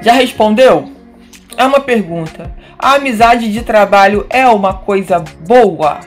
Já respondeu? É uma pergunta. A amizade de trabalho é uma coisa boa?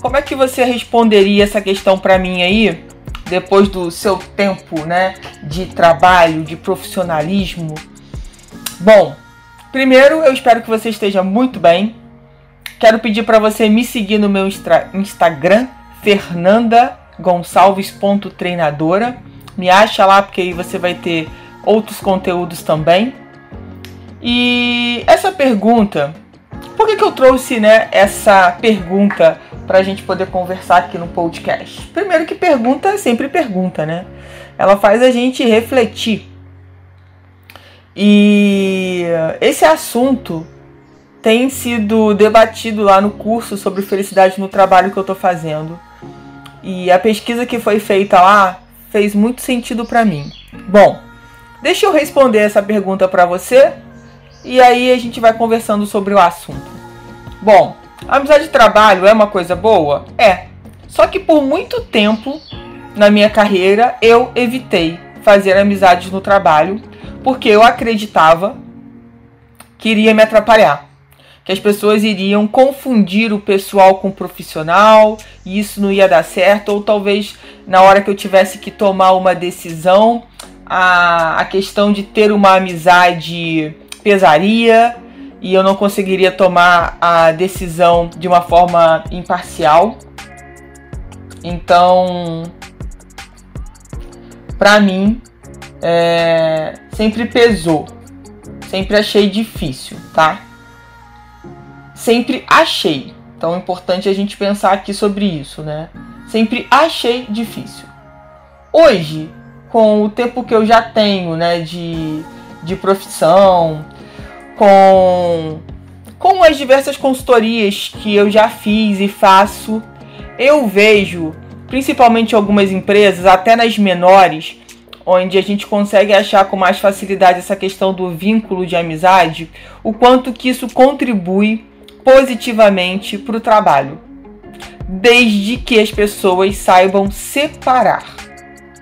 Como é que você responderia essa questão para mim aí, depois do seu tempo, né, de trabalho, de profissionalismo? Bom, primeiro eu espero que você esteja muito bem. Quero pedir para você me seguir no meu Instagram, fernandagonçalves.treinadora. Me acha lá porque aí você vai ter outros conteúdos também. E essa pergunta, por que, que eu trouxe né, essa pergunta para a gente poder conversar aqui no podcast? Primeiro que pergunta é sempre pergunta, né? Ela faz a gente refletir. E esse assunto tem sido debatido lá no curso sobre felicidade no trabalho que eu estou fazendo. E a pesquisa que foi feita lá fez muito sentido para mim. Bom, Deixa eu responder essa pergunta para você e aí a gente vai conversando sobre o assunto. Bom, a amizade de trabalho é uma coisa boa? É. Só que por muito tempo na minha carreira eu evitei fazer amizades no trabalho porque eu acreditava que iria me atrapalhar. Que as pessoas iriam confundir o pessoal com o profissional e isso não ia dar certo, ou talvez na hora que eu tivesse que tomar uma decisão, a, a questão de ter uma amizade pesaria e eu não conseguiria tomar a decisão de uma forma imparcial. Então, para mim, é, sempre pesou, sempre achei difícil, tá? Sempre achei. Então é importante a gente pensar aqui sobre isso, né? Sempre achei difícil. Hoje com o tempo que eu já tenho, né, de, de profissão, com, com as diversas consultorias que eu já fiz e faço, eu vejo, principalmente algumas empresas, até nas menores, onde a gente consegue achar com mais facilidade essa questão do vínculo de amizade, o quanto que isso contribui positivamente para o trabalho, desde que as pessoas saibam separar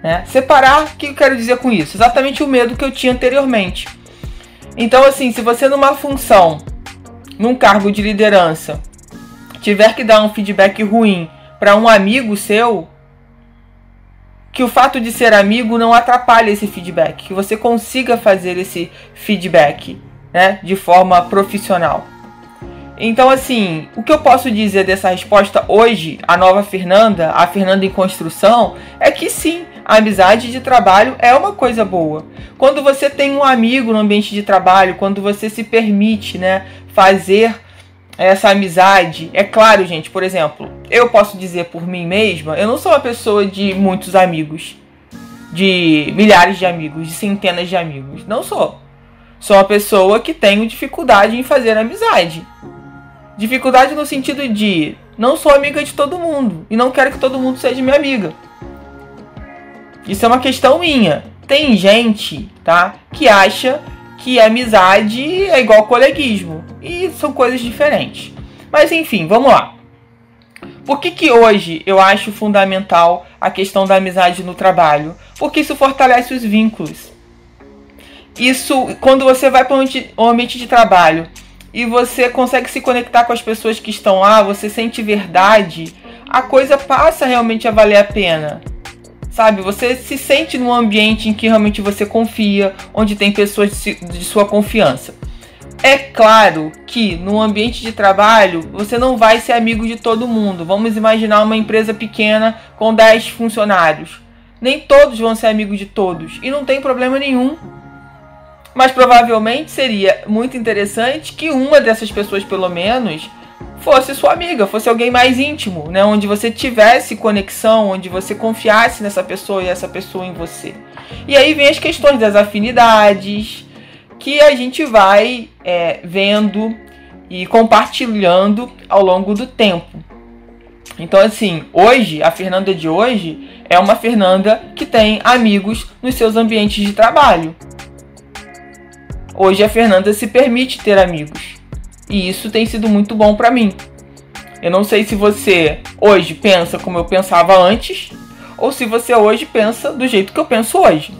né? Separar, o que eu quero dizer com isso? Exatamente o medo que eu tinha anteriormente. Então, assim, se você numa função, num cargo de liderança, tiver que dar um feedback ruim para um amigo seu, que o fato de ser amigo não atrapalhe esse feedback, que você consiga fazer esse feedback, né, de forma profissional. Então, assim, o que eu posso dizer dessa resposta hoje, a nova Fernanda, a Fernanda em construção, é que sim, amizade de trabalho é uma coisa boa. Quando você tem um amigo no ambiente de trabalho, quando você se permite, né, fazer essa amizade, é claro, gente, por exemplo, eu posso dizer por mim mesma, eu não sou uma pessoa de muitos amigos, de milhares de amigos, de centenas de amigos. Não sou. Sou uma pessoa que tenho dificuldade em fazer amizade. Dificuldade no sentido de não sou amiga de todo mundo e não quero que todo mundo seja minha amiga. Isso é uma questão minha. Tem gente, tá, que acha que amizade é igual coleguismo e são coisas diferentes. Mas enfim, vamos lá. Por que, que hoje eu acho fundamental a questão da amizade no trabalho? Porque isso fortalece os vínculos. Isso, quando você vai para um ambiente de trabalho e você consegue se conectar com as pessoas que estão lá, você sente verdade, a coisa passa realmente a valer a pena. Sabe, você se sente num ambiente em que realmente você confia, onde tem pessoas de sua confiança. É claro que no ambiente de trabalho você não vai ser amigo de todo mundo. Vamos imaginar uma empresa pequena com 10 funcionários. Nem todos vão ser amigos de todos e não tem problema nenhum. Mas provavelmente seria muito interessante que uma dessas pessoas, pelo menos, fosse sua amiga, fosse alguém mais íntimo, né? Onde você tivesse conexão, onde você confiasse nessa pessoa e essa pessoa em você. E aí vem as questões das afinidades, que a gente vai é, vendo e compartilhando ao longo do tempo. Então, assim, hoje, a Fernanda de hoje é uma Fernanda que tem amigos nos seus ambientes de trabalho. Hoje a Fernanda se permite ter amigos. E isso tem sido muito bom para mim. Eu não sei se você hoje pensa como eu pensava antes, ou se você hoje pensa do jeito que eu penso hoje.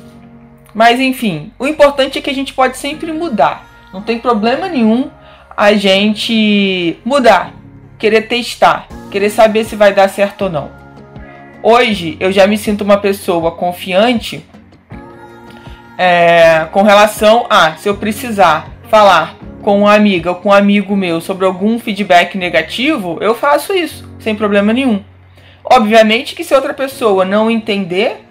Mas enfim, o importante é que a gente pode sempre mudar. Não tem problema nenhum a gente mudar, querer testar, querer saber se vai dar certo ou não. Hoje eu já me sinto uma pessoa confiante é, com relação a se eu precisar falar com uma amiga ou com um amigo meu sobre algum feedback negativo, eu faço isso, sem problema nenhum. Obviamente que se outra pessoa não entender,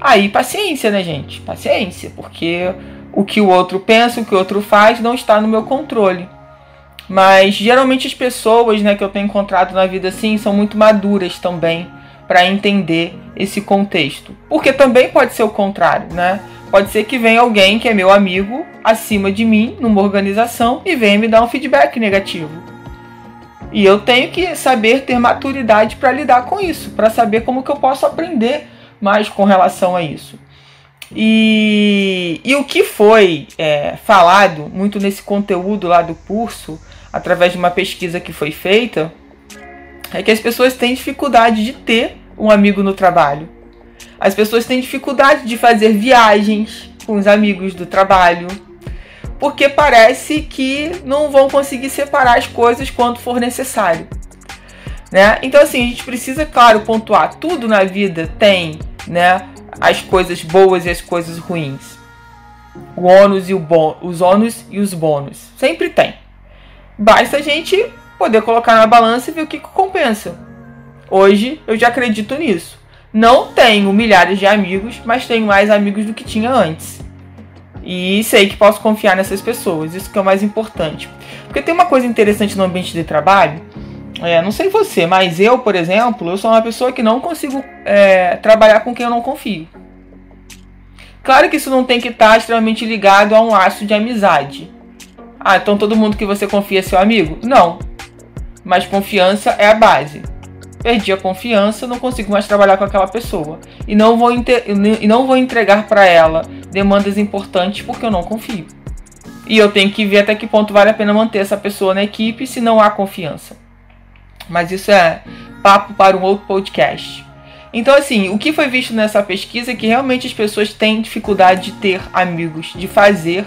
aí paciência, né, gente? Paciência, porque o que o outro pensa, o que o outro faz, não está no meu controle. Mas geralmente as pessoas, né, que eu tenho encontrado na vida assim, são muito maduras também para entender esse contexto. Porque também pode ser o contrário, né? Pode ser que venha alguém que é meu amigo acima de mim numa organização e venha me dar um feedback negativo. E eu tenho que saber ter maturidade para lidar com isso, para saber como que eu posso aprender mais com relação a isso. E, e o que foi é, falado muito nesse conteúdo lá do curso, através de uma pesquisa que foi feita, é que as pessoas têm dificuldade de ter um amigo no trabalho. As pessoas têm dificuldade de fazer viagens com os amigos do trabalho, porque parece que não vão conseguir separar as coisas quando for necessário. Né? Então assim, a gente precisa, claro, pontuar, tudo na vida tem, né, as coisas boas e as coisas ruins. O ônus e o bom, os ônus e os bônus. Sempre tem. Basta a gente poder colocar na balança e ver o que, que compensa. Hoje eu já acredito nisso. Não tenho milhares de amigos, mas tenho mais amigos do que tinha antes. E sei que posso confiar nessas pessoas, isso que é o mais importante. Porque tem uma coisa interessante no ambiente de trabalho, é, não sei você, mas eu, por exemplo, eu sou uma pessoa que não consigo é, trabalhar com quem eu não confio. Claro que isso não tem que estar extremamente ligado a um laço de amizade. Ah, então todo mundo que você confia é seu amigo? Não. Mas confiança é a base perdi a confiança, não consigo mais trabalhar com aquela pessoa. E não vou, e não vou entregar para ela demandas importantes porque eu não confio. E eu tenho que ver até que ponto vale a pena manter essa pessoa na equipe se não há confiança. Mas isso é papo para um outro podcast. Então, assim, o que foi visto nessa pesquisa é que realmente as pessoas têm dificuldade de ter amigos, de fazer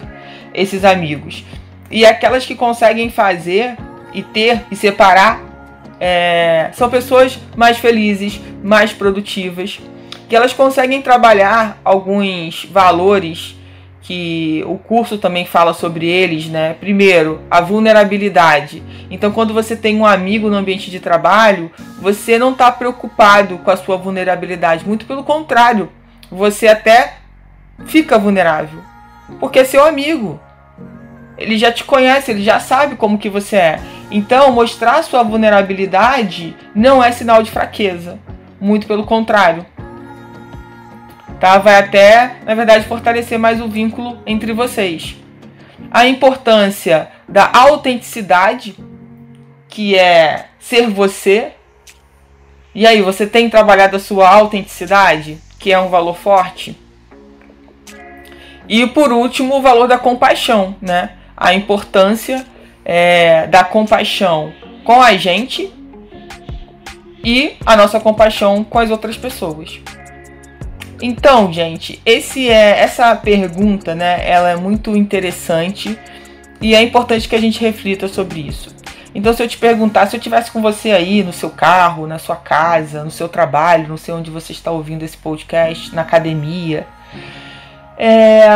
esses amigos. E aquelas que conseguem fazer e ter e separar é, são pessoas mais felizes, mais produtivas, que elas conseguem trabalhar alguns valores que o curso também fala sobre eles, né? Primeiro, a vulnerabilidade. Então, quando você tem um amigo no ambiente de trabalho, você não está preocupado com a sua vulnerabilidade. Muito pelo contrário, você até fica vulnerável, porque é seu amigo. Ele já te conhece, ele já sabe como que você é. Então, mostrar sua vulnerabilidade não é sinal de fraqueza. Muito pelo contrário. Tá? Vai até, na verdade, fortalecer mais o vínculo entre vocês. A importância da autenticidade, que é ser você. E aí, você tem trabalhado a sua autenticidade, que é um valor forte? E por último, o valor da compaixão, né? A importância é, da compaixão com a gente e a nossa compaixão com as outras pessoas. Então, gente, esse é essa pergunta, né? Ela é muito interessante e é importante que a gente reflita sobre isso. Então, se eu te perguntar, se eu tivesse com você aí no seu carro, na sua casa, no seu trabalho, não sei onde você está ouvindo esse podcast, na academia, é,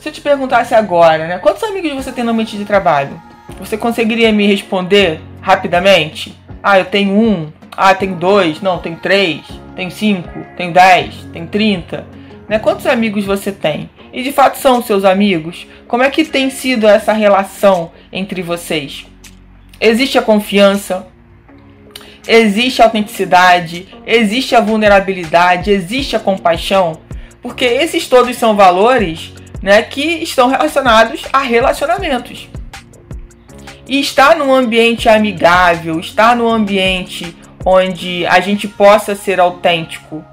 se eu te perguntasse agora, né? Quantos amigos você tem no ambiente de trabalho? Você conseguiria me responder rapidamente? Ah, eu tenho um. Ah, tenho dois. Não, tenho três. Tenho cinco. Tenho dez. Tenho trinta. Né? Quantos amigos você tem? e de fato são seus amigos? Como é que tem sido essa relação entre vocês? Existe a confiança? Existe a autenticidade? Existe a vulnerabilidade? Existe a compaixão? Porque esses todos são valores né, que estão relacionados a relacionamentos. E estar num ambiente amigável, estar num ambiente onde a gente possa ser autêntico,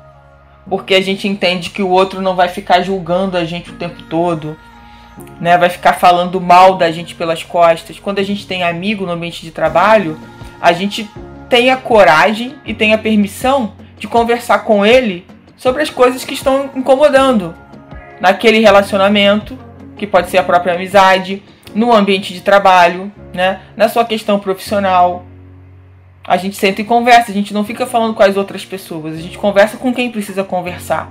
porque a gente entende que o outro não vai ficar julgando a gente o tempo todo, né? Vai ficar falando mal da gente pelas costas. Quando a gente tem amigo no ambiente de trabalho, a gente tem a coragem e tem a permissão de conversar com ele sobre as coisas que estão incomodando naquele relacionamento, que pode ser a própria amizade, no ambiente de trabalho, né? Na sua questão profissional, a gente senta e conversa, a gente não fica falando com as outras pessoas, a gente conversa com quem precisa conversar.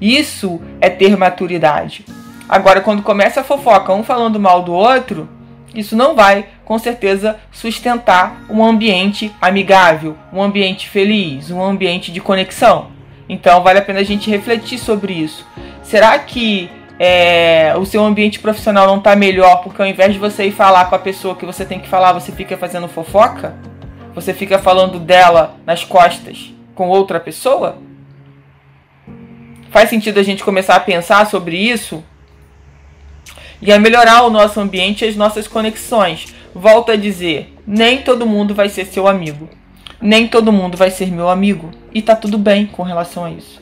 Isso é ter maturidade. Agora, quando começa a fofoca, um falando mal do outro, isso não vai, com certeza, sustentar um ambiente amigável, um ambiente feliz, um ambiente de conexão. Então, vale a pena a gente refletir sobre isso. Será que é, o seu ambiente profissional não está melhor porque ao invés de você ir falar com a pessoa que você tem que falar, você fica fazendo fofoca? Você fica falando dela nas costas com outra pessoa? Faz sentido a gente começar a pensar sobre isso e a melhorar o nosso ambiente e as nossas conexões. Volto a dizer, nem todo mundo vai ser seu amigo. Nem todo mundo vai ser meu amigo. E tá tudo bem com relação a isso.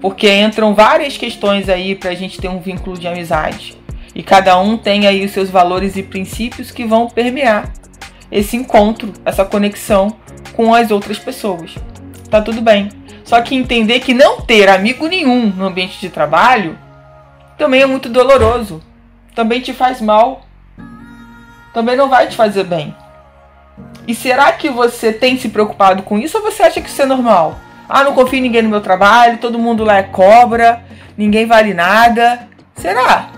Porque entram várias questões aí pra gente ter um vínculo de amizade. E cada um tem aí os seus valores e princípios que vão permear esse encontro, essa conexão com as outras pessoas. Tá tudo bem. Só que entender que não ter amigo nenhum no ambiente de trabalho também é muito doloroso. Também te faz mal. Também não vai te fazer bem. E será que você tem se preocupado com isso ou você acha que isso é normal? Ah, não confio em ninguém no meu trabalho, todo mundo lá é cobra, ninguém vale nada. Será?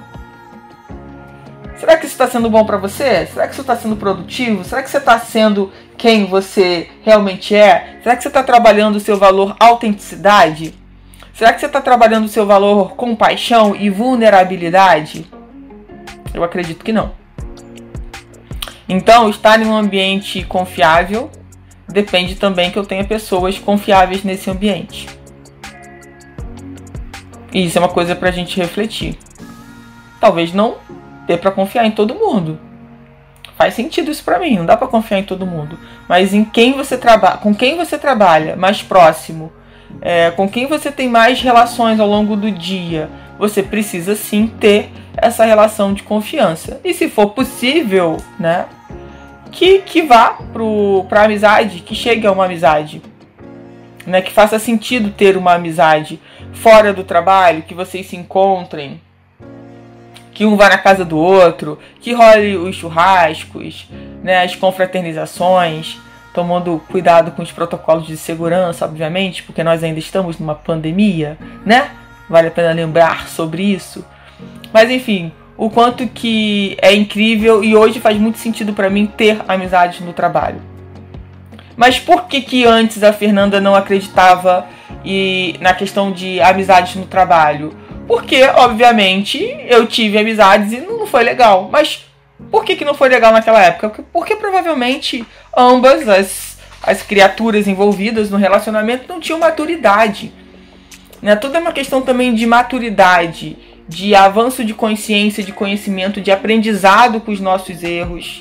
Será que isso está sendo bom para você? Será que isso está sendo produtivo? Será que você está sendo quem você realmente é? Será que você está trabalhando o seu valor autenticidade? Será que você está trabalhando o seu valor compaixão e vulnerabilidade? Eu acredito que não. Então, estar em um ambiente confiável depende também que eu tenha pessoas confiáveis nesse ambiente. E isso é uma coisa para a gente refletir. Talvez não dê para confiar em todo mundo. Faz sentido isso para mim, não dá para confiar em todo mundo. Mas em quem você trabalha, com quem você trabalha mais próximo, é, com quem você tem mais relações ao longo do dia, você precisa sim ter essa relação de confiança. E se for possível, né, que, que vá para a amizade, que chegue a uma amizade. Né, que faça sentido ter uma amizade fora do trabalho, que vocês se encontrem, que um vá na casa do outro, que role os churrascos, né, as confraternizações, tomando cuidado com os protocolos de segurança, obviamente, porque nós ainda estamos numa pandemia, né? Vale a pena lembrar sobre isso. Mas enfim, o quanto que é incrível e hoje faz muito sentido para mim ter amizades no trabalho. Mas por que que antes a Fernanda não acreditava e na questão de amizades no trabalho? Porque, obviamente, eu tive amizades e não foi legal. Mas por que, que não foi legal naquela época? Porque, provavelmente ambas as, as criaturas envolvidas no relacionamento não tinham maturidade. Né? Tudo é uma questão também de maturidade, de avanço de consciência, de conhecimento, de aprendizado com os nossos erros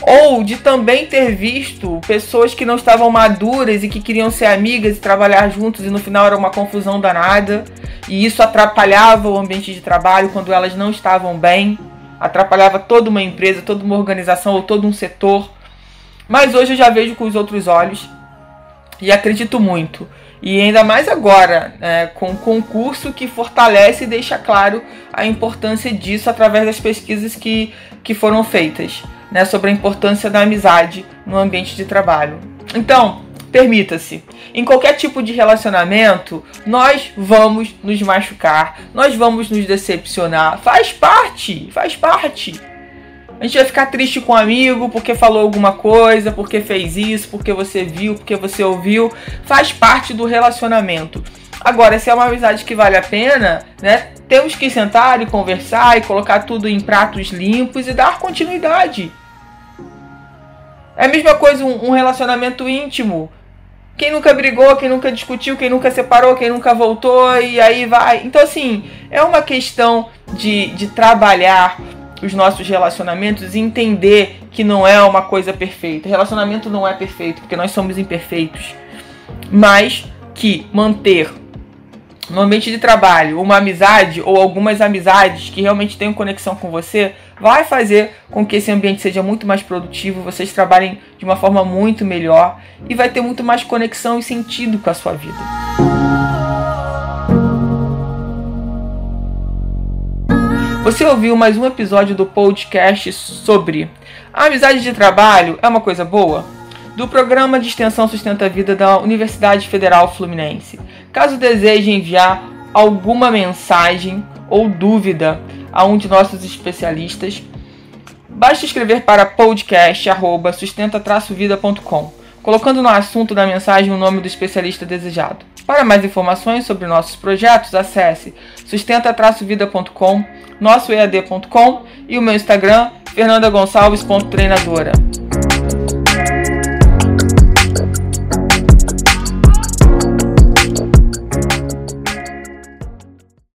ou de também ter visto pessoas que não estavam maduras e que queriam ser amigas e trabalhar juntos e no final era uma confusão danada e isso atrapalhava o ambiente de trabalho quando elas não estavam bem, atrapalhava toda uma empresa, toda uma organização ou todo um setor. Mas hoje eu já vejo com os outros olhos e acredito muito. E ainda mais agora, né, com um concurso que fortalece e deixa claro a importância disso através das pesquisas que, que foram feitas né, sobre a importância da amizade no ambiente de trabalho. Então, permita-se, em qualquer tipo de relacionamento, nós vamos nos machucar, nós vamos nos decepcionar. Faz parte, faz parte. A gente vai ficar triste com um amigo porque falou alguma coisa, porque fez isso, porque você viu, porque você ouviu. Faz parte do relacionamento. Agora, se é uma amizade que vale a pena, né? Temos que sentar e conversar e colocar tudo em pratos limpos e dar continuidade. É a mesma coisa um, um relacionamento íntimo. Quem nunca brigou, quem nunca discutiu, quem nunca separou, quem nunca voltou e aí vai. Então, assim, é uma questão de, de trabalhar os nossos relacionamentos e entender que não é uma coisa perfeita. Relacionamento não é perfeito, porque nós somos imperfeitos. Mas que manter no ambiente de trabalho uma amizade ou algumas amizades que realmente tenham conexão com você vai fazer com que esse ambiente seja muito mais produtivo, vocês trabalhem de uma forma muito melhor e vai ter muito mais conexão e sentido com a sua vida. Você ouviu mais um episódio do podcast sobre a amizade de trabalho é uma coisa boa? Do programa de extensão Sustenta a Vida da Universidade Federal Fluminense. Caso deseje enviar alguma mensagem ou dúvida a um de nossos especialistas, basta escrever para podcast@sustenta-vida.com, colocando no assunto da mensagem o nome do especialista desejado. Para mais informações sobre nossos projetos, acesse sustenta-vida.com, nosso EAD.com e o meu Instagram, fernandagonçalves.treinadora.